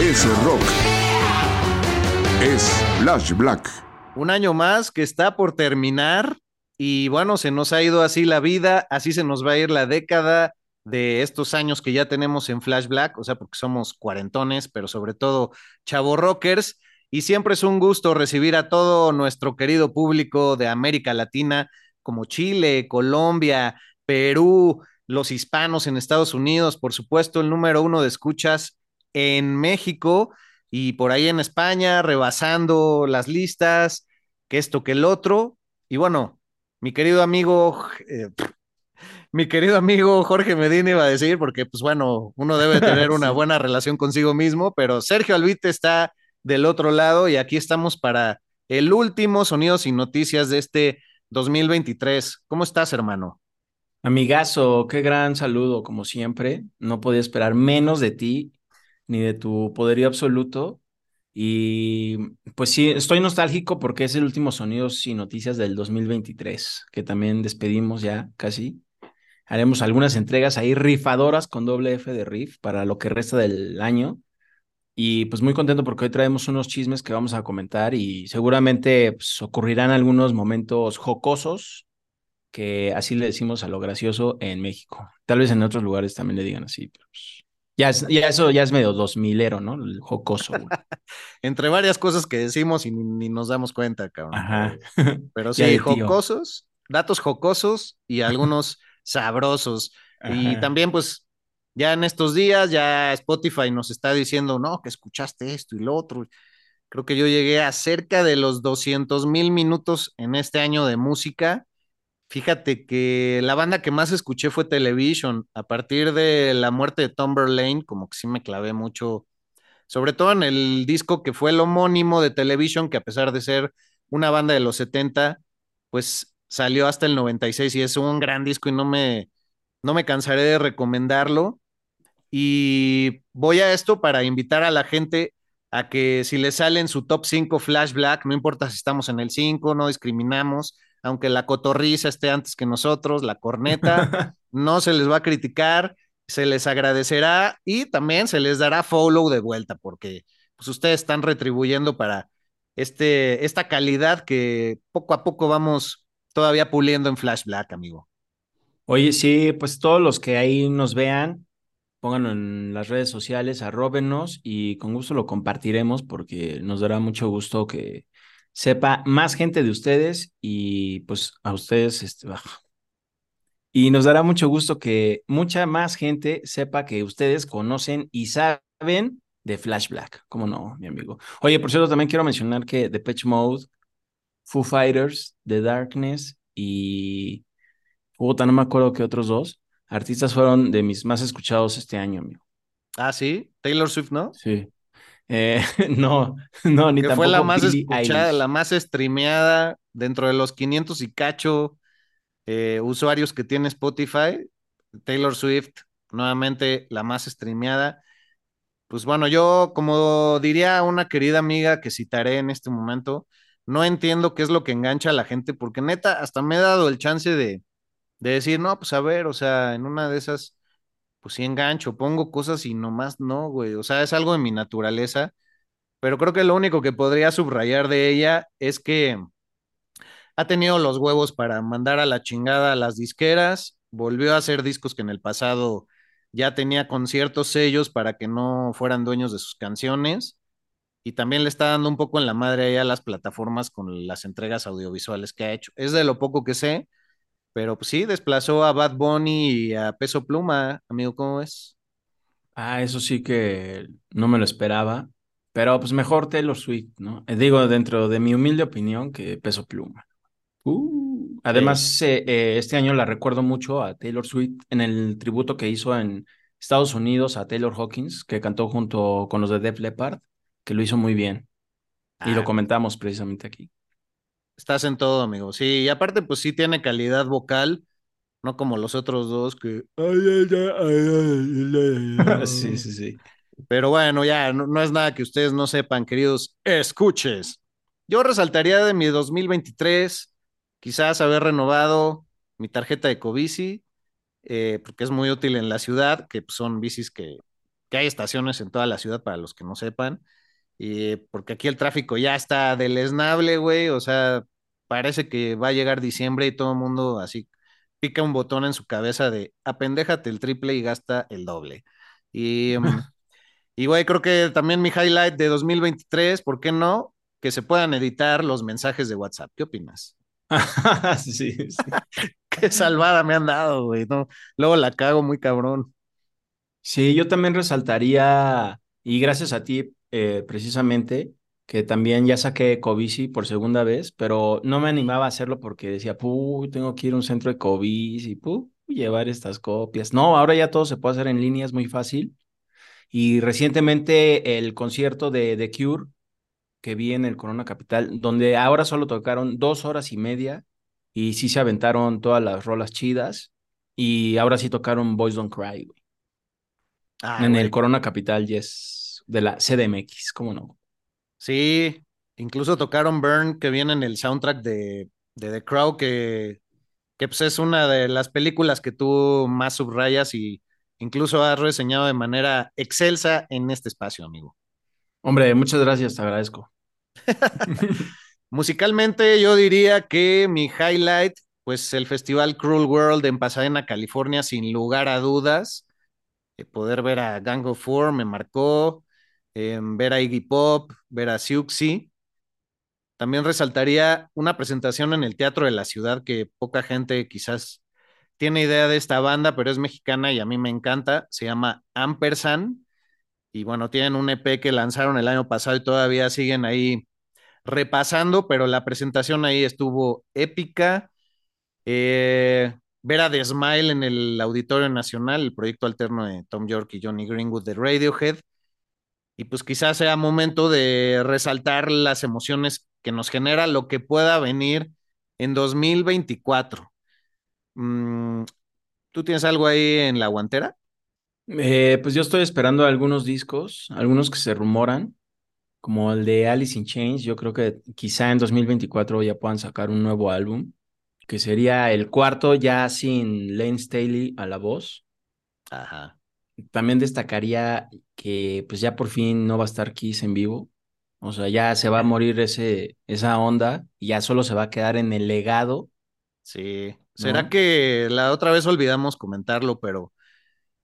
Es rock. Es Flash Black. Un año más que está por terminar y bueno, se nos ha ido así la vida, así se nos va a ir la década de estos años que ya tenemos en Flash Black, o sea, porque somos cuarentones, pero sobre todo chavo rockers. Y siempre es un gusto recibir a todo nuestro querido público de América Latina, como Chile, Colombia, Perú, los hispanos en Estados Unidos, por supuesto, el número uno de escuchas en México y por ahí en España, rebasando las listas, que esto, que el otro. Y bueno, mi querido amigo, eh, mi querido amigo Jorge Medina iba a decir, porque pues bueno, uno debe tener una buena relación consigo mismo, pero Sergio Albite está del otro lado y aquí estamos para el último Sonidos y Noticias de este 2023. ¿Cómo estás, hermano? Amigazo, qué gran saludo, como siempre. No podía esperar menos de ti ni de tu poderío absoluto. Y pues sí, estoy nostálgico porque es el último Sonidos y Noticias del 2023, que también despedimos ya casi. Haremos algunas entregas ahí rifadoras con doble F de riff para lo que resta del año. Y pues muy contento porque hoy traemos unos chismes que vamos a comentar y seguramente pues, ocurrirán algunos momentos jocosos que así le decimos a lo gracioso en México. Tal vez en otros lugares también le digan así, pero pues, ya, es- ya eso ya es medio dos milero, ¿no? El jocoso. güey. Entre varias cosas que decimos y ni, nos damos cuenta, cabrón. Ajá. Pero, sí, jocosos, datos jocosos y algunos sabrosos. Y también, pues, ya en estos días, ya Spotify nos está diciendo, no, que escuchaste esto y lo otro. Creo que yo llegué a cerca de los 200 mil minutos en este año de música. Fíjate que la banda que más escuché fue Television. A partir de la muerte de Tom Verlaine, como que sí me clavé mucho, sobre todo en el disco que fue el homónimo de Television, que a pesar de ser una banda de los 70, pues salió hasta el 96 y es un gran disco y no me, no me cansaré de recomendarlo. Y voy a esto para invitar a la gente a que si le sale en su top 5 Flash Black, no importa si estamos en el 5, no discriminamos, aunque la cotorriza esté antes que nosotros, la corneta, no se les va a criticar, se les agradecerá y también se les dará follow de vuelta, porque pues ustedes están retribuyendo para este, esta calidad que poco a poco vamos todavía puliendo en Flash Black, amigo. Oye, sí, pues todos los que ahí nos vean, pónganlo en las redes sociales, arróbenos y con gusto lo compartiremos porque nos dará mucho gusto que sepa más gente de ustedes y pues a ustedes, este, y nos dará mucho gusto que mucha más gente sepa que ustedes conocen y saben de Flash Black. ¿Cómo no, mi amigo? Oye, por cierto, también quiero mencionar que Depeche Mode, Foo Fighters, The Darkness y puta, no me acuerdo qué otros dos artistas fueron de mis más escuchados este año, amigo. Ah, sí, Taylor Swift, ¿no? Sí. Eh, no, no, ni que tampoco fue la más Billie escuchada, Eilish. la más streameada dentro de los 500 y cacho eh, usuarios que tiene Spotify. Taylor Swift, nuevamente la más streameada. Pues bueno, yo como diría una querida amiga que citaré en este momento, no entiendo qué es lo que engancha a la gente, porque neta, hasta me he dado el chance de, de decir, no, pues a ver, o sea, en una de esas, pues sí engancho, pongo cosas y nomás no, güey, o sea, es algo de mi naturaleza, pero creo que lo único que podría subrayar de ella es que ha tenido los huevos para mandar a la chingada a las disqueras, volvió a hacer discos que en el pasado ya tenía conciertos sellos para que no fueran dueños de sus canciones y también le está dando un poco en la madre a las plataformas con las entregas audiovisuales que ha hecho. Es de lo poco que sé, pero pues sí, desplazó a Bad Bunny y a Peso Pluma, amigo, ¿cómo es? Ah, eso sí que no me lo esperaba, pero pues mejor Taylor Swift, ¿no? Eh, digo, dentro de mi humilde opinión, que Peso Pluma. Uh, además, eh, eh, este año la recuerdo mucho a Taylor Swift en el tributo que hizo en Estados Unidos a Taylor Hawkins, que cantó junto con los de Def Leppard, que lo hizo muy bien. Y lo Ah, comentamos precisamente aquí. Estás en todo, amigo. Sí, y aparte, pues sí tiene calidad vocal, no como los otros dos que... Sí, sí, sí. Pero bueno, ya, no, no es nada que ustedes no sepan, queridos escuches. Yo resaltaría de mi 2023, quizás haber renovado mi tarjeta de Covici, eh, porque es muy útil en la ciudad, que son bicis que, que hay estaciones en toda la ciudad para los que no sepan, y porque aquí el tráfico ya está deleznable, güey, o sea, parece que va a llegar diciembre y todo el mundo así pica un botón en su cabeza de apendéjate el triple y gasta el doble. Y, mm, y güey, creo que también mi highlight de 2023, ¿por qué no? Que se puedan editar los mensajes de WhatsApp. ¿Qué opinas? Sí, sí. Qué salvada me han dado, güey, ¿no? Luego la cago muy cabrón. Sí, yo también resaltaría, y gracias a ti, eh, precisamente, que también ya saqué Covici por segunda vez, pero no me animaba a hacerlo porque decía, puh, tengo que ir a un centro de Covici, puh, llevar estas copias. No, ahora ya todo se puede hacer en línea, es muy fácil. Y recientemente el concierto de The Cure que vi en el Corona Capital, donde ahora solo tocaron dos horas y media y sí se aventaron todas las rolas chidas y ahora sí tocaron Boys Don't Cry, güey. Ah, En el. Corona Capital, yes, de la CDMX, ¿cómo no? Sí, incluso tocaron Burn, que viene en el soundtrack de, de The Crow, que, que pues es una de las películas que tú más subrayas y incluso has reseñado de manera excelsa en este espacio, amigo. Hombre, muchas gracias, te agradezco. Musicalmente, yo diría que mi highlight, pues el Festival Cruel World en Pasadena, California, sin lugar a dudas. Eh, poder ver a Gang of Four me marcó, eh, ver a Iggy Pop, ver a Siouxsie. También resaltaría una presentación en el Teatro de la Ciudad que poca gente quizás tiene idea de esta banda, pero es mexicana y a mí me encanta. Se llama Ampersand. Y bueno, tienen un EP que lanzaron el año pasado y todavía siguen ahí repasando, pero la presentación ahí estuvo épica. Eh, ver a The Smile en el Auditorio Nacional, el proyecto alterno de Tom York y Johnny Greenwood de Radiohead. Y pues quizás sea momento de resaltar las emociones que nos genera lo que pueda venir en 2024. Mm, ¿Tú tienes algo ahí en la guantera? Eh, pues yo estoy esperando algunos discos, algunos que se rumoran, como el de Alice in Chains. Yo creo que quizá en 2024 ya puedan sacar un nuevo álbum, que sería el cuarto ya sin Lane Staley a la voz. Ajá. También destacaría que pues ya por fin no va a estar Kiss en vivo. O sea, ya se va a morir ese, esa onda y ya solo se va a quedar en el legado. Sí. ¿Será ¿No? que la otra vez olvidamos comentarlo, pero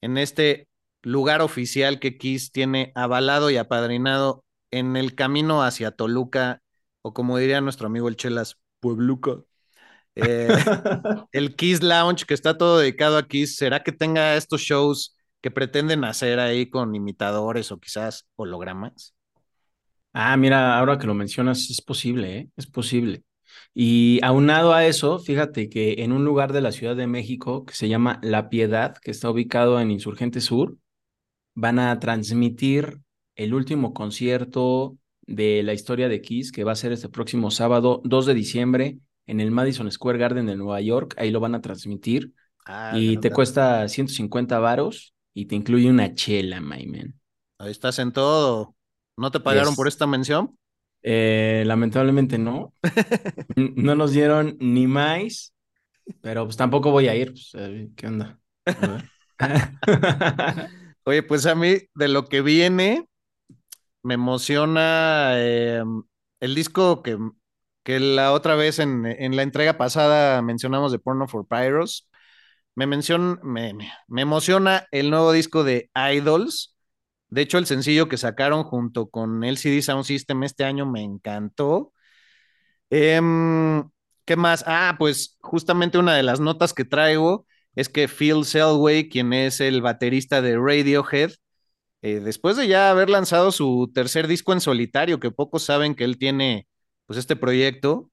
en este lugar oficial que Kiss tiene avalado y apadrinado en el camino hacia Toluca, o como diría nuestro amigo el Chelas, Puebluca, eh, el Kiss Lounge, que está todo dedicado a Kiss, ¿será que tenga estos shows que pretenden hacer ahí con imitadores o quizás hologramas? Ah, mira, ahora que lo mencionas, es posible, ¿eh? Es posible. Y aunado a eso, fíjate que en un lugar de la Ciudad de México que se llama La Piedad, que está ubicado en Insurgente Sur, van a transmitir el último concierto de la historia de Kiss, que va a ser este próximo sábado, 2 de diciembre, en el Madison Square Garden de Nueva York. Ahí lo van a transmitir Ah, y te cuesta 150 varos y te incluye una chela, my man. Ahí estás en todo. ¿No te pagaron por esta mención? Eh, lamentablemente no. No nos dieron ni más, pero pues tampoco voy a ir. Pues, ¿qué onda? A ver. Oye, pues a mí de lo que viene me emociona eh, el disco que, que la otra vez en, en la entrega pasada mencionamos de Porno for Pyros. Me, me, emociona el nuevo disco de Idols. De hecho, el sencillo que sacaron junto con LCD Sound System este año me encantó. Em, ¿Qué más? Ah, pues justamente una de las notas que traigo es que Phil Selway, quien es el baterista de Radiohead, eh, después de ya haber lanzado su tercer disco en solitario, que pocos saben que él tiene pues este proyecto,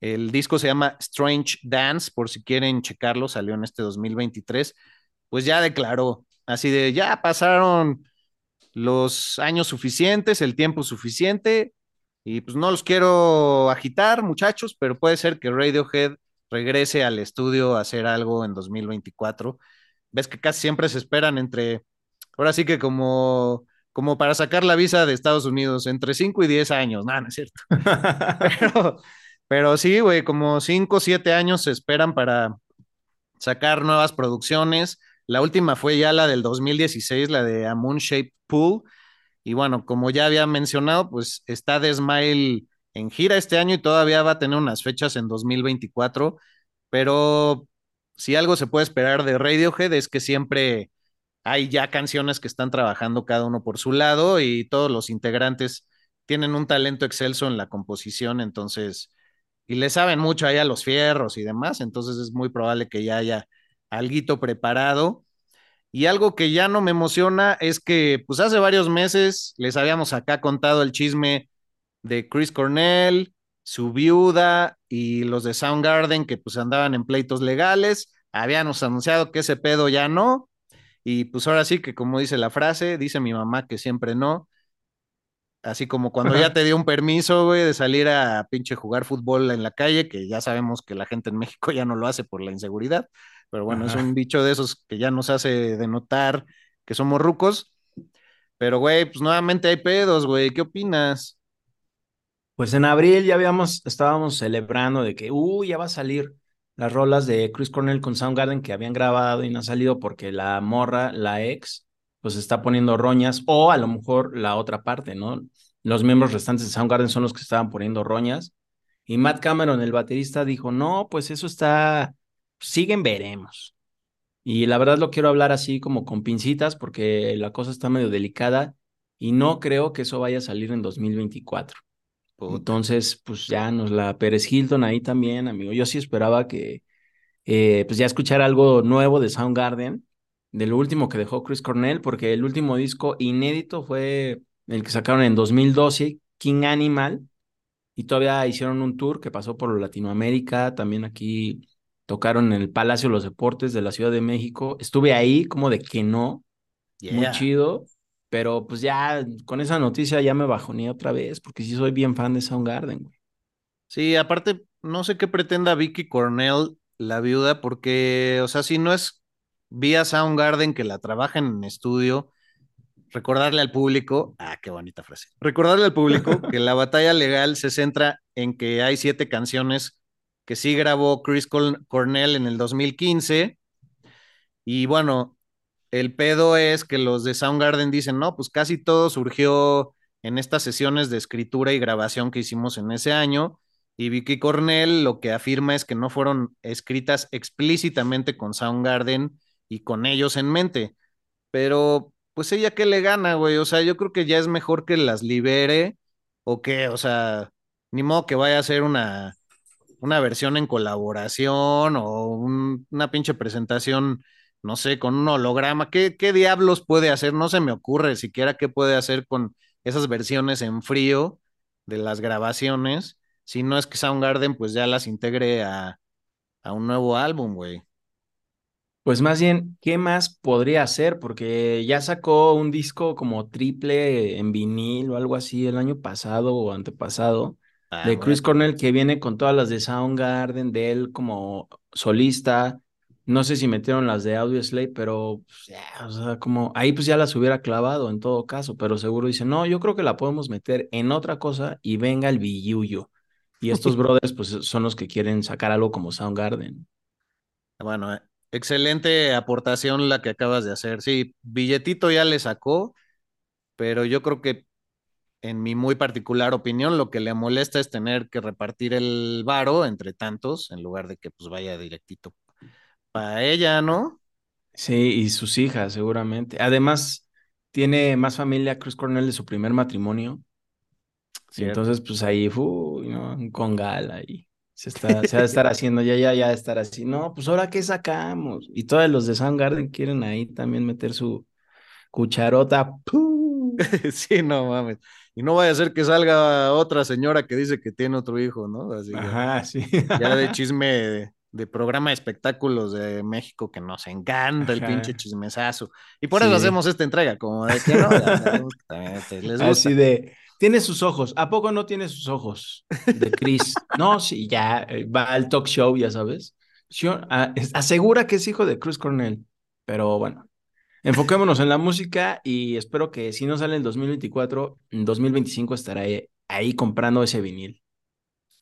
el disco se llama Strange Dance, por si quieren checarlo, salió en este 2023, pues ya declaró, así de, ya pasaron los años suficientes, el tiempo suficiente, y pues no los quiero agitar, muchachos, pero puede ser que Radiohead regrese al estudio a hacer algo en 2024. Ves que casi siempre se esperan entre, ahora sí que como, como para sacar la visa de Estados Unidos, entre 5 y 10 años, nada, no es cierto. pero, pero sí, güey, como 5 o 7 años se esperan para sacar nuevas producciones. La última fue ya la del 2016, la de A Moon Shaped Pool, y bueno, como ya había mencionado, pues está The en gira este año y todavía va a tener unas fechas en 2024, pero si algo se puede esperar de Radiohead es que siempre hay ya canciones que están trabajando cada uno por su lado y todos los integrantes tienen un talento excelso en la composición, entonces, y le saben mucho ahí a los fierros y demás, entonces es muy probable que ya haya algo preparado. Y algo que ya no me emociona es que, pues hace varios meses les habíamos acá contado el chisme de Chris Cornell, su viuda y los de Soundgarden que pues andaban en pleitos legales. Habíamos anunciado que ese pedo ya no. Y pues ahora sí que como dice la frase, dice mi mamá que siempre no. Así como cuando ya te dio un permiso, güey, de salir a pinche jugar fútbol en la calle, que ya sabemos que la gente en México ya no lo hace por la inseguridad. Pero bueno, es un bicho de esos que ya nos hace denotar que somos rucos. Pero, güey, pues nuevamente hay pedos, güey. ¿Qué opinas? Pues en abril ya habíamos, estábamos celebrando de que, uy, ya va a salir las rolas de Chris Cornell con Soundgarden que habían grabado y no ha salido porque la morra, la ex, pues está poniendo roñas, o a lo mejor la otra parte, ¿no? Los miembros restantes de Soundgarden son los que estaban poniendo roñas. Y Matt Cameron, el baterista, dijo, no, pues eso está, siguen, veremos. Y la verdad lo quiero hablar así como con pincitas porque la cosa está medio delicada y no creo que eso vaya a salir en 2024. Entonces, pues ya nos la Pérez Hilton ahí también, amigo. Yo sí esperaba que eh, pues ya escuchar algo nuevo de Soundgarden, de lo último que dejó Chris Cornell, porque el último disco inédito fue el que sacaron en 2012, King Animal, y todavía hicieron un tour que pasó por Latinoamérica, también aquí tocaron en el Palacio de los Deportes de la Ciudad de México. Estuve ahí como de que no, muy chido, pero pues ya con esa noticia ya me bajoné otra vez, porque sí soy bien fan de Soundgarden, güey. Sí, aparte, no sé qué pretenda Vicky Cornell, la viuda, porque, o sea, si no es vía Soundgarden que la trabaja en estudio, recordarle al público, ah, qué bonita frase, recordarle al público que la batalla legal se centra en que hay siete canciones que sí grabó Chris Cornell en el 2015. Y bueno, el pedo es que los de Soundgarden dicen, no, pues casi todo surgió en estas sesiones de escritura y grabación que hicimos en ese año. Y Vicky Cornell lo que afirma es que no fueron escritas explícitamente con Soundgarden y con ellos en mente. Pero, pues ella qué le gana, güey. O sea, yo creo que ya es mejor que las libere o que, o sea, ni modo que vaya a ser una una versión en colaboración o una pinche presentación, no sé, con un holograma. ¿Qué, ¿Qué diablos puede hacer? No se me ocurre siquiera qué puede hacer con esas versiones en frío de las grabaciones. Si no es que Soundgarden pues ya las integre a, a un nuevo álbum, güey. Pues más bien, ¿qué más podría hacer? Porque ya sacó un disco como triple en vinil o algo así el año pasado o antepasado. Ah, de Chris Cornell que viene con todas las de Soundgarden, de él como solista. No sé si metieron las de Audio Slave, pero pues, o sea, como ahí pues ya las hubiera clavado en todo caso, pero seguro dice, no, yo creo que la podemos meter en otra cosa y venga el billuyo. Y estos brothers pues son los que quieren sacar algo como Soundgarden. Bueno, eh, excelente aportación la que acabas de hacer. Sí, billetito ya le sacó, pero yo creo que en mi muy particular opinión, lo que le molesta es tener que repartir el varo entre tantos, en lugar de que pues vaya directito para ella, ¿no? Sí, y sus hijas, seguramente. Además, tiene más familia Chris Cornell de su primer matrimonio. Y entonces, pues ahí, uy, ¿no? Con gala y se, está, se va a estar haciendo, ya, ya, ya, estar así. No, pues ahora qué sacamos. Y todos los de Soundgarden quieren ahí también meter su cucharota. sí, no mames. Y no vaya a ser que salga otra señora que dice que tiene otro hijo, ¿no? Así Ajá, sí. Ya de chisme de, programa de espectáculos de México que nos encanta el pinche chismesazo. Y por eso hacemos esta entrega, como de que no, les gusta. Así de, tiene sus ojos. ¿A poco no tiene sus ojos? De Chris. no, sí, ya eh, va al talk show, ya sabes. Ah, asegura que es hijo de Chris Cornell. Pero bueno, Enfoquémonos en la música y espero que si no sale en 2024, en 2025 estaré ahí comprando ese vinil.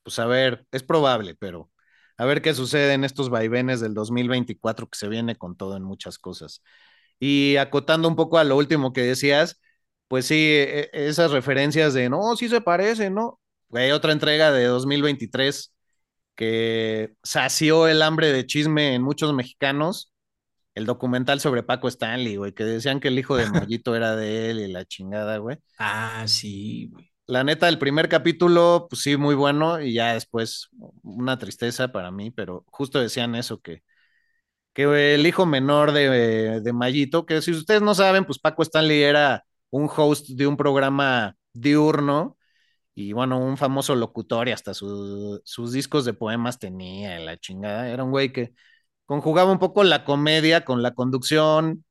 Pues a ver, es probable, pero a ver qué sucede en estos vaivenes del 2024 que se viene con todo en muchas cosas. Y acotando un poco a lo último que decías, pues sí, e, e, esas referencias de no, sí se parece, ¿no? Hay otra entrega de 2023 que sació el hambre de chisme en muchos mexicanos el documental sobre Paco Stanley, güey, que decían que el hijo de Mollito era de él y la chingada, güey. Ah, sí, güey. La neta, el primer capítulo, pues sí, muy bueno, y ya después una tristeza para mí, pero justo decían eso, que, que el hijo menor de, de Mayito, que si ustedes no saben, pues Paco Stanley era un host de un programa diurno, y bueno, un famoso locutor y hasta sus discos de poemas tenía, la chingada, era un güey que conjugaba un poco la comedia con la conducción.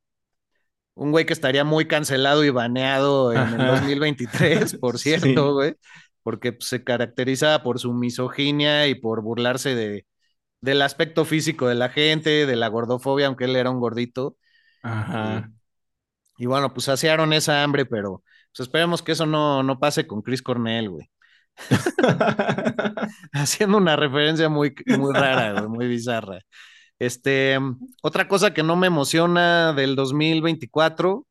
Un güey que estaría muy cancelado y baneado en el 2023, por cierto, güey, porque pues, se caracteriza por su misoginia y por burlarse de, del aspecto físico de la gente, de la gordofobia, aunque él era un gordito. Ajá. Y, bueno, pues saciaron esa hambre, pero pues esperemos que eso no, no pase con Chris Cornell, güey. Haciendo una referencia muy, muy rara, güey, muy bizarra. Este, otra cosa que no me emociona del 2024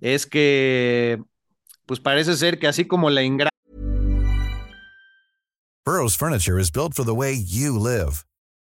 es que, pues parece ser que así como la Ingra. Burroughs Furniture is built for the way you live.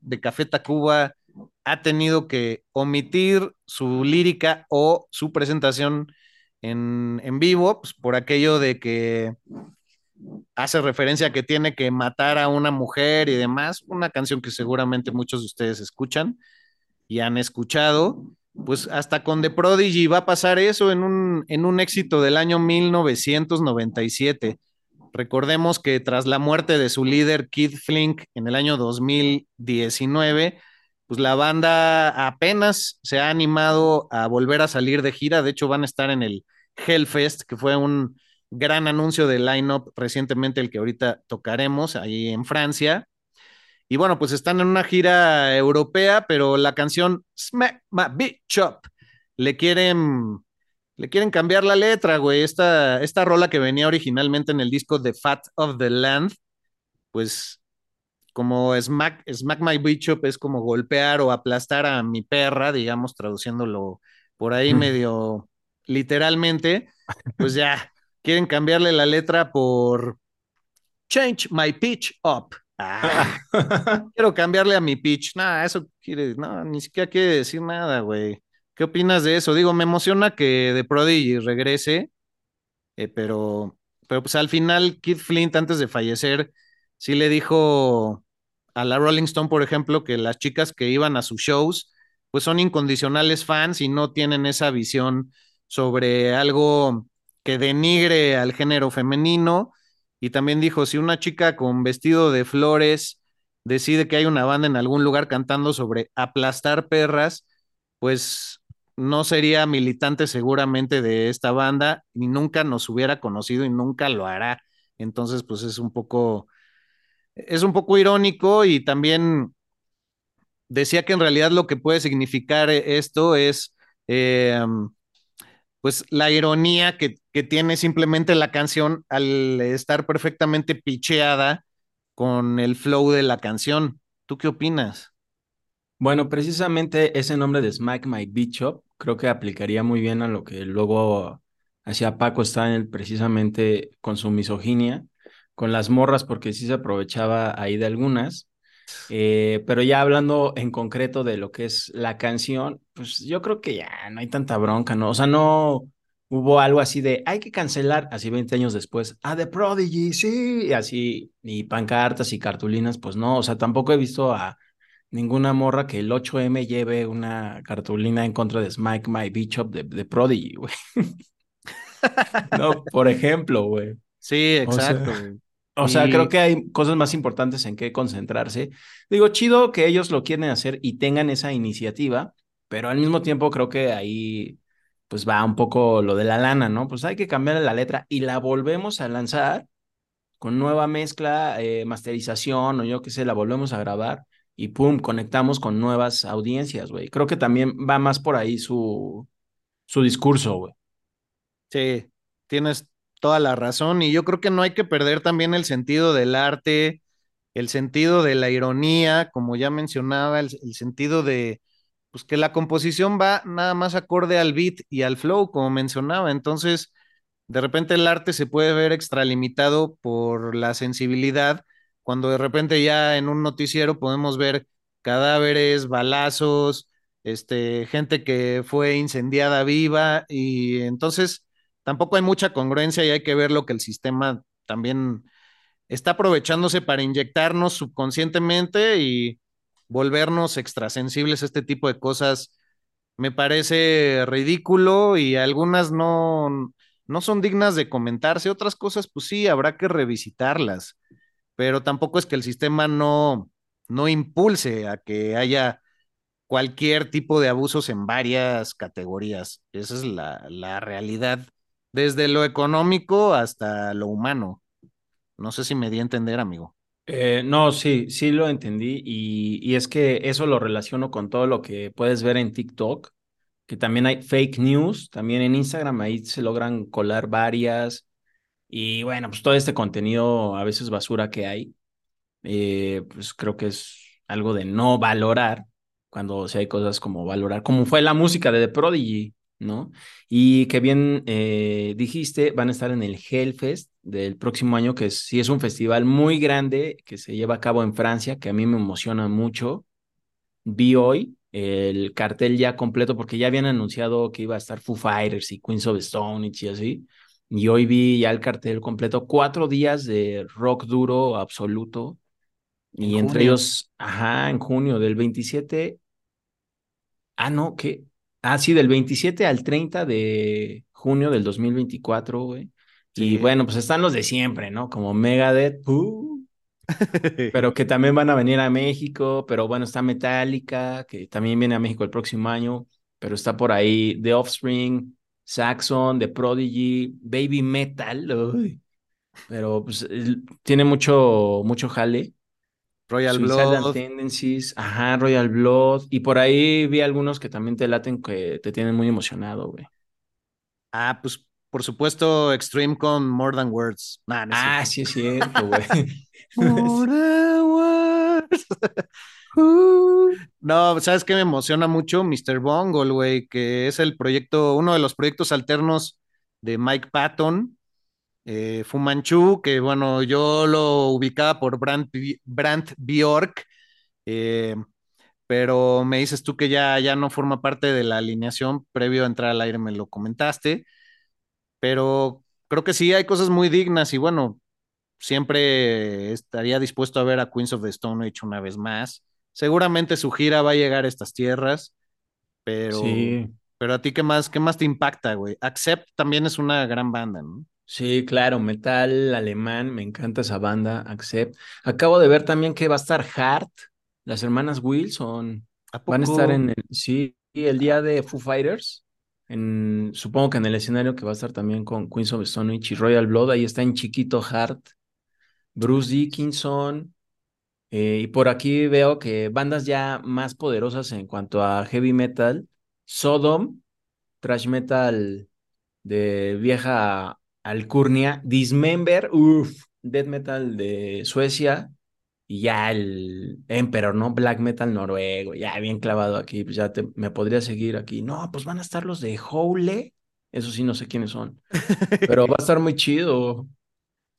De Café Tacuba ha tenido que omitir su lírica o su presentación en, en vivo pues, por aquello de que hace referencia a que tiene que matar a una mujer y demás, una canción que seguramente muchos de ustedes escuchan y han escuchado, pues hasta con The Prodigy va a pasar eso en un, en un éxito del año 1997. Recordemos que tras la muerte de su líder Keith Flink en el año 2019, pues la banda apenas se ha animado a volver a salir de gira. De hecho, van a estar en el Hellfest, que fue un gran anuncio de line-up recientemente, el que ahorita tocaremos ahí en Francia. Y bueno, pues están en una gira europea, pero la canción Smack My Bitch Up le quieren, le quieren cambiar la letra, güey. Esta, esta rola que venía originalmente en el disco The Fat of the Land, pues como Smack, Smack My Bitch Up es como golpear o aplastar a mi perra, digamos, traduciéndolo por ahí medio literalmente, pues ya quieren cambiarle la letra por Change My Pitch Up. Ah, quiero cambiarle a mi pitch. Nada, eso quiere, no, ni siquiera quiere decir nada, güey. ¿Qué opinas de eso? Digo, me emociona que The Prodigy regrese, eh, pero, pero pues al final Kid Flint antes de fallecer sí le dijo a la Rolling Stone, por ejemplo, que las chicas que iban a sus shows, pues son incondicionales fans y no tienen esa visión sobre algo que denigre al género femenino. Y también dijo, si una chica con vestido de flores decide que hay una banda en algún lugar cantando sobre aplastar perras, pues no sería militante seguramente de esta banda, ni nunca nos hubiera conocido y nunca lo hará. Entonces, pues es un poco, es un poco irónico y también decía que en realidad lo que puede significar esto es, eh, pues, la ironía que, que, tiene simplemente la canción al estar perfectamente picheada con el flow de la canción. ¿Tú qué opinas? Bueno, precisamente ese nombre de Smack My Beach Up creo que aplicaría muy bien a lo que luego hacía Paco Stanley precisamente con su misoginia, con las morras, porque sí se aprovechaba ahí de algunas. Eh, pero ya hablando en concreto de lo que es la canción, pues yo creo que ya no hay tanta bronca, ¿no? O sea, no hubo algo así de hay que cancelar, así 20 años después, a The Prodigy, sí, y así, y pancartas y cartulinas, pues no, o sea, tampoco he visto a ninguna morra que el 8M lleve una cartulina en contra de Smike My Bishop de, de Prodigy, güey. no, por ejemplo, güey. Sí, exacto. O sea, o sea, creo que hay cosas más importantes en qué concentrarse. Digo, chido que ellos lo quieren hacer y tengan esa iniciativa, pero al mismo tiempo creo que ahí pues va un poco lo de la lana, ¿no? Pues hay que cambiar la letra y la volvemos a lanzar con nueva mezcla, eh, masterización o yo qué sé, la volvemos a grabar y pum, conectamos con nuevas audiencias, güey. Creo que también va más por ahí su, su discurso, güey. Sí, tienes toda la razón y yo creo que no hay que perder también el sentido del arte, el sentido de la ironía, como ya mencionaba, el, el sentido de, pues que la composición va nada más acorde al beat y al flow, como mencionaba. Entonces, de repente el arte se puede ver extralimitado por la sensibilidad cuando de repente ya en un noticiero podemos ver cadáveres, balazos, este, gente que fue incendiada viva y entonces tampoco hay mucha congruencia y hay que ver lo que el sistema también está aprovechándose para inyectarnos subconscientemente y volvernos extrasensibles a este tipo de cosas. Me parece ridículo y algunas no, no son dignas de comentarse, otras cosas pues sí, habrá que revisitarlas pero tampoco es que el sistema no, no impulse a que haya cualquier tipo de abusos en varias categorías. Esa es la, la realidad, desde lo económico hasta lo humano. No sé si me di a entender, amigo. Eh, no, sí, sí lo entendí y, y, es que eso lo relaciono con todo lo que puedes ver en TikTok, que también hay fake news, también en Instagram ahí se logran colar varias, y bueno, pues todo este contenido a veces basura que hay, eh, pues creo que es algo de no valorar cuando si hay cosas como valorar, como fue la música de The Prodigy, ¿no? Y que bien eh, dijiste, van a estar en el Hellfest del próximo año, que sí es un festival muy grande que se lleva a cabo en Francia, que a mí me emociona mucho. Vi hoy el cartel ya completo porque ya habían anunciado que iba a estar Foo Fighters y Queens of Stone y así. Y hoy vi ya el cartel completo, cuatro días de rock duro absoluto. Y entre ellos, ajá, en junio, del 27. Ah, no, ¿qué? Ah, sí, del 27 al 30 de junio del 2024, güey. Sí. Y bueno, pues están los de siempre, ¿no? Como Megadeth, uh, pero que también van a venir a México, pero bueno, está Metallica, que también viene a México el próximo año, pero está por ahí The Offspring, Saxon, The Prodigy, Baby Metal, uy, pero pues tiene mucho, mucho jale. Royal Blood. Tendencies, ajá, Royal Blood. Y por ahí vi algunos que también te laten que te tienen muy emocionado, güey. Ah, pues por supuesto, Extreme con More Than Words. ah, sí es cierto, güey. More Than Words. No, ¿sabes qué me emociona mucho? Mr. Bungle, güey, que es el proyecto, uno de los proyectos alternos de Mike Patton eh, Fumanchu, que bueno, yo lo ubicaba por Brand, Brand Bjork, eh, pero me dices tú que ya, ya no forma parte de la alineación, previo a entrar al aire me lo comentaste, pero creo que sí hay cosas muy dignas y bueno, siempre estaría dispuesto a ver a Queens of the Stone Age una vez más. Seguramente su gira va a llegar a estas tierras, pero, pero a ti qué más, qué más te impacta, güey. Accept también es una gran banda, ¿no? Sí, claro, metal alemán, me encanta esa banda, Accept. Acabo de ver también que va a estar Hart, las hermanas Wilson. Van a estar en el, sí, el día de Foo Fighters. En, supongo que en el escenario que va a estar también con Queens of Stone y Royal Blood, ahí está en chiquito Hart, Bruce Dickinson, eh, y por aquí veo que bandas ya más poderosas en cuanto a heavy metal, Sodom, thrash metal de vieja Alcurnia, Dismember, uff, death metal de Suecia y ya el Emperor, ¿no? Black metal noruego, ya bien clavado aquí, pues ya te, me podría seguir aquí. No, pues van a estar los de Howle, eso sí, no sé quiénes son, pero va a estar muy chido.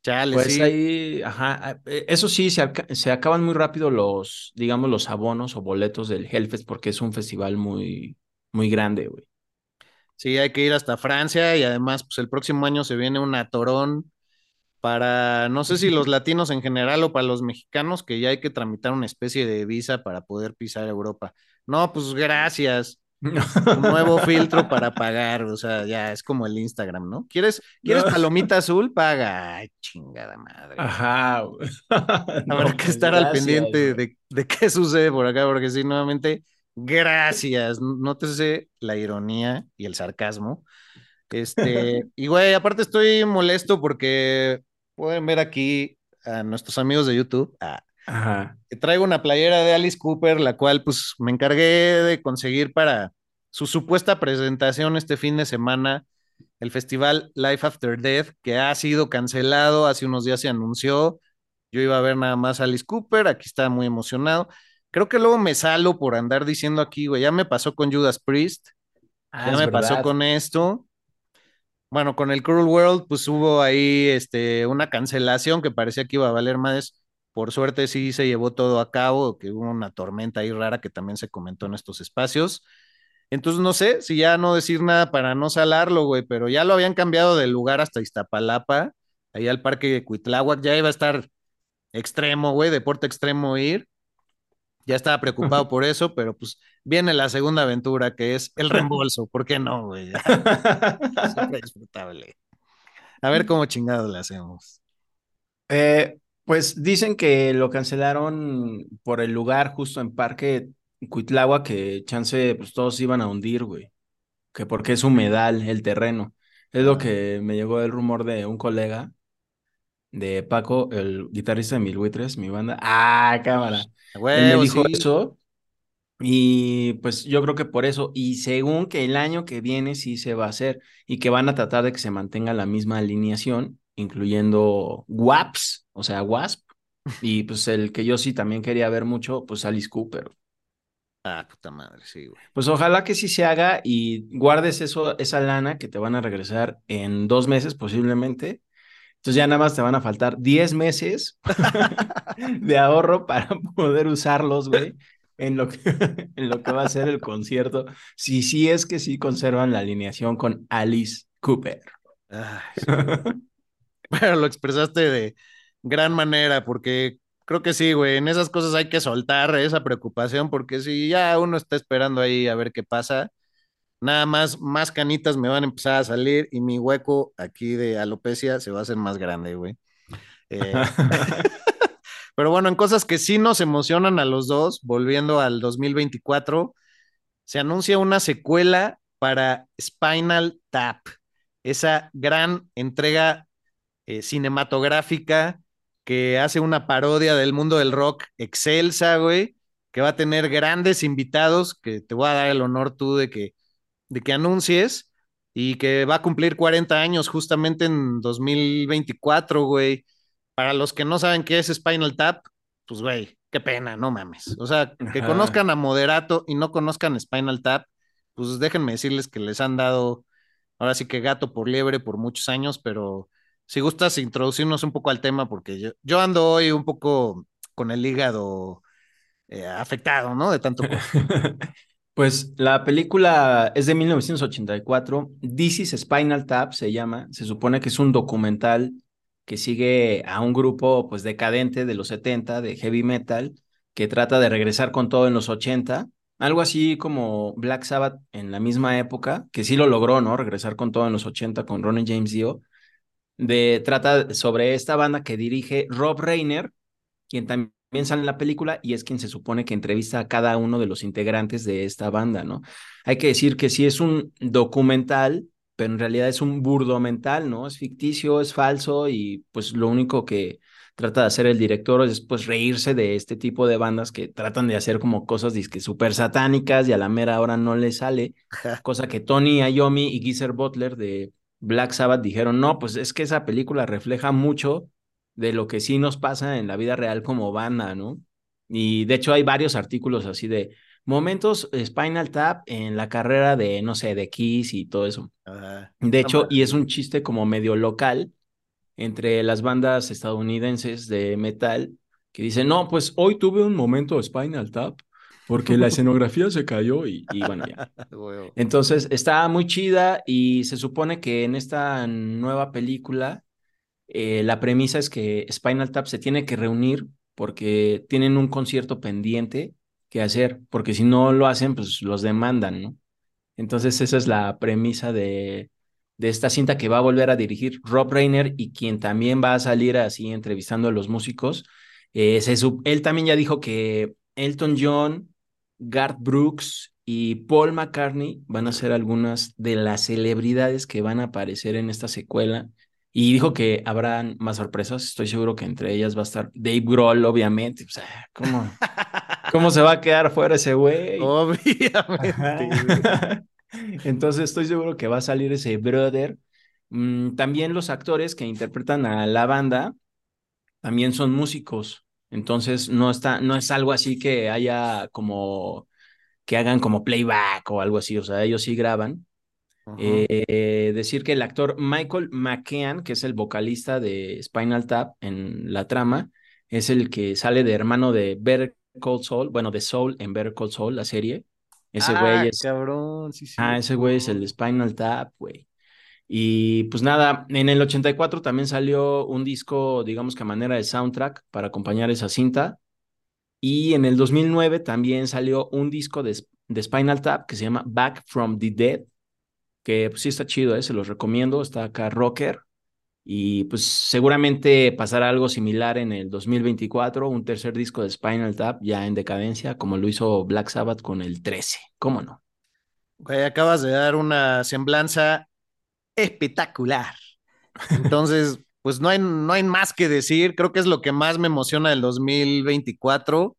Chale, pues ahí, ajá, eh, eso sí, se, se, acaban muy rápido los, digamos, los abonos o boletos del Hellfest porque es un festival muy, muy grande, güey. Sí, hay que ir hasta Francia y además, pues el próximo año se viene un atorón para, no sé si los latinos en general o para los mexicanos, que ya hay que tramitar una especie de visa para poder pisar Europa. No, pues gracias. Un nuevo filtro para pagar, o sea, ya es como el Instagram, ¿no? ¿Quieres, ¿quieres palomita azul? Paga. Ay, chingada madre. Ajá. Habrá que pues, estar al pendiente de, de, qué sucede por acá, porque si nuevamente Gracias. Nótese la ironía y el sarcasmo. Este, y güey, aparte estoy molesto porque pueden ver aquí a nuestros amigos de YouTube. Ajá. Que traigo una playera de Alice Cooper, la cual pues me encargué de conseguir para su supuesta presentación este fin de semana, el festival Life After Death, que ha sido cancelado, hace unos días se anunció. Yo iba a ver nada más a Alice Cooper, aquí estaba muy emocionado. Creo que luego me salo por andar diciendo aquí, güey, ya me pasó con Judas Priest, ah, ya me pasó con esto. Bueno, con el Cruel World, pues hubo ahí este, una cancelación que parecía que iba a valer más. Por suerte sí se llevó todo a cabo, que hubo una tormenta ahí rara que también se comentó en estos espacios. Entonces no sé si ya no decir nada para no salarlo, güey, pero ya lo habían cambiado de lugar hasta Iztapalapa, ahí al parque de Cuitláhuac, ya iba a estar extremo, güey, deporte extremo ir. Ya estaba preocupado por eso, pero pues viene la segunda aventura que es el reembolso. ¿Por qué no, güey? Siempre disfrutable. A ver cómo chingado le hacemos. Eh, pues dicen que lo cancelaron por el lugar justo en Parque Cuitlagua, que chance, pues todos iban a hundir, güey. Que porque es humedal el terreno. Es lo que me llegó el rumor de un colega de Paco, el guitarrista de Mil Buitres, mi banda. Ah, cámara. Él me dijo eso. Y pues yo creo que por eso, y según que el año que viene sí se va a hacer, y que van a tratar de que se mantenga la misma alineación, incluyendo WAPS, o sea, WASP, y pues el que yo sí también quería ver mucho, pues Alice Cooper. Ah, puta madre, sí, güey. Pues ojalá que sí se haga y guardes eso, esa lana que te van a regresar en dos meses posiblemente entonces ya nada más te van a faltar 10 meses de ahorro para poder usarlos, güey, en lo, que, en lo que va a ser el concierto. Si sí es que sí conservan la alineación con Alice Cooper. Pero lo expresaste de gran manera, porque creo que sí, güey, en esas cosas hay que soltar esa preocupación, porque si ya uno está esperando ahí a ver qué pasa, nada más, más canitas me van a empezar a salir y mi hueco aquí de alopecia se va a hacer más grande, güey. Eh, Pero bueno, en cosas que sí nos emocionan a los dos, volviendo al 2024, se anuncia una secuela para Spinal Tap, esa gran entrega eh, cinematográfica que hace una parodia del mundo del rock excelsa, güey, que va a tener grandes invitados, que te voy a dar el honor tú de que, de que anuncies, y que va a cumplir 40 años justamente en 2024, güey. Para los que no saben qué es Spinal Tap, pues, güey, qué pena, no mames. O sea, que Ajá. conozcan a Moderato y no conozcan Spinal Tap, pues déjenme decirles que les han dado, ahora sí que gato por liebre por muchos años, pero si gustas introducirnos un poco al tema, porque yo, yo ando hoy un poco con el hígado eh, afectado, ¿no? De tanto. Pues la película es de 1984. This is Spinal Tap se llama. Se supone que es un documental que sigue a un grupo pues decadente de los 70 de heavy metal que trata de regresar con todo en los 80. Algo así como Black Sabbath en la misma época, que sí lo logró, ¿no? Regresar con todo en los 80 con Ronnie James Dio. De, trata sobre esta banda que dirige Rob Reiner, quien también sale en la película y es quien se supone que entrevista a cada uno de los integrantes de esta banda, ¿no? Hay que decir que sí es un documental, pero en realidad es un burdomental, ¿no? Es ficticio, es falso y pues lo único que trata de hacer el director es pues reírse de este tipo de bandas que tratan de hacer como cosas disque súper satánicas y a la mera hora no les sale, cosa que Tony Iommi y Geezer Butler de Black Sabbath dijeron, no, pues es que esa película refleja mucho de lo que sí nos pasa en la vida real como banda, ¿no? Y de hecho hay varios artículos así de momentos Spinal Tap en la carrera de, no sé, de Kiss y todo eso. Ajá. De hecho, y es un chiste como medio local entre las bandas estadounidenses de metal que dicen, no, pues hoy tuve un momento Spinal Tap porque la escenografía se cayó y, y bueno, ya. Entonces está muy chida y se supone que en esta nueva película eh, la premisa es que Spinal Tap se tiene que reunir porque tienen un concierto pendiente que hacer, porque si no lo hacen, pues los demandan, ¿no? Entonces esa es la premisa de, de esta cinta que va a volver a dirigir Rob Reiner y quien también va a salir así entrevistando a los músicos. Eh, se él también ya dijo que Elton John, Garth Brooks y Paul McCartney van a ser algunas de las celebridades que van a aparecer en esta secuela. Y dijo que habrán más sorpresas. Estoy seguro que entre ellas va a estar Dave Grohl, obviamente. O sea, ¿cómo, cómo se va a quedar fuera ese güey? Obviamente. Entonces estoy seguro que va a salir ese brother. Mm, también los actores que interpretan a la banda también son músicos. Entonces no está, no es algo así que haya como que hagan como playback o algo así. O sea, ellos sí graban. Eh, decir que el actor Michael McKean, que es el vocalista de Spinal Tap en la trama, es el que sale de hermano de Better Call Saul, bueno, de Soul en Better Call Saul, la serie. Ese Ah, güey es, cabrón, sí, sí. ah, ese güey es el de Spinal Tap, güey. Y pues nada, en el 84 también salió un disco, digamos que a manera de soundtrack para acompañar esa cinta. Y en el 2009 también salió un disco de, de Spinal Tap que se llama Back from the Dead, que pues sí está chido, ¿eh? se los recomiendo, está acá rocker. Y pues seguramente pasará algo similar en el 2024, un tercer disco de Spinal Tap ya en decadencia, como lo hizo Black Sabbath con el 13. ¿Cómo no? Güey, acabas de dar una semblanza espectacular. Entonces, pues no hay, no hay más que decir. Creo que es lo que más me emociona del 2024.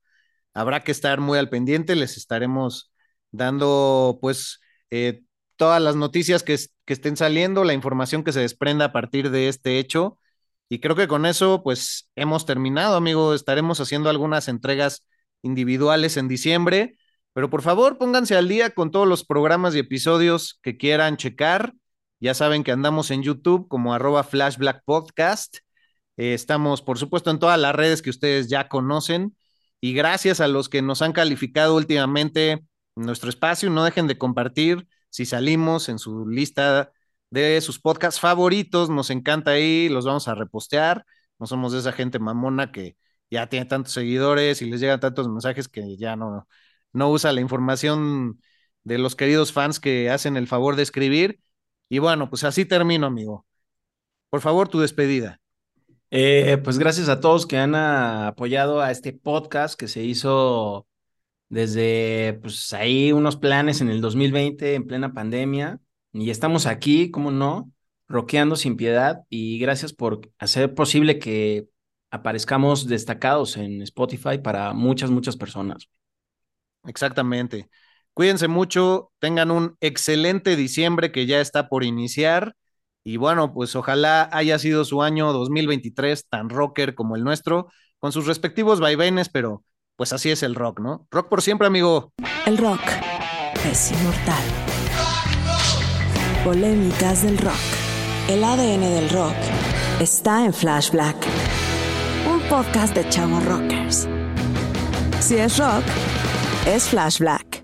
Habrá que estar muy al pendiente. Les estaremos dando, pues, eh, todas las noticias que, es- que estén saliendo, la información que se desprenda a partir de este hecho. Y creo que con eso, pues, hemos terminado, amigo. Estaremos haciendo algunas entregas individuales en diciembre. Pero por favor, pónganse al día con todos los programas y episodios que quieran checar. Ya saben que andamos en YouTube como arroba Flashback Podcast. Eh, estamos, por supuesto, en todas las redes que ustedes ya conocen. Y gracias a los que nos han calificado últimamente en nuestro espacio, no dejen de compartir si salimos en su lista de sus podcasts favoritos. Nos encanta ahí, los vamos a repostear. No somos de esa gente mamona que ya tiene tantos seguidores y les llegan tantos mensajes que ya no, no usa la información de los queridos fans que hacen el favor de escribir. Y bueno, pues así termino, amigo. Por favor, tu despedida. Eh, pues gracias a todos que han apoyado a este podcast que se hizo desde pues ahí unos planes en el 2020 en plena pandemia y estamos aquí, ¿cómo no? Roqueando sin piedad y gracias por hacer posible que aparezcamos destacados en Spotify para muchas, muchas personas. Exactamente. Cuídense mucho, tengan un excelente diciembre que ya está por iniciar. Y bueno, pues ojalá haya sido su año 2023 tan rocker como el nuestro, con sus respectivos vaivenes, pero pues así es el rock, ¿no? Rock por siempre, amigo. El rock es inmortal. Polémicas del rock. El ADN del rock está en Flash Black, un podcast de chavos rockers. Si es rock, es Flash Black.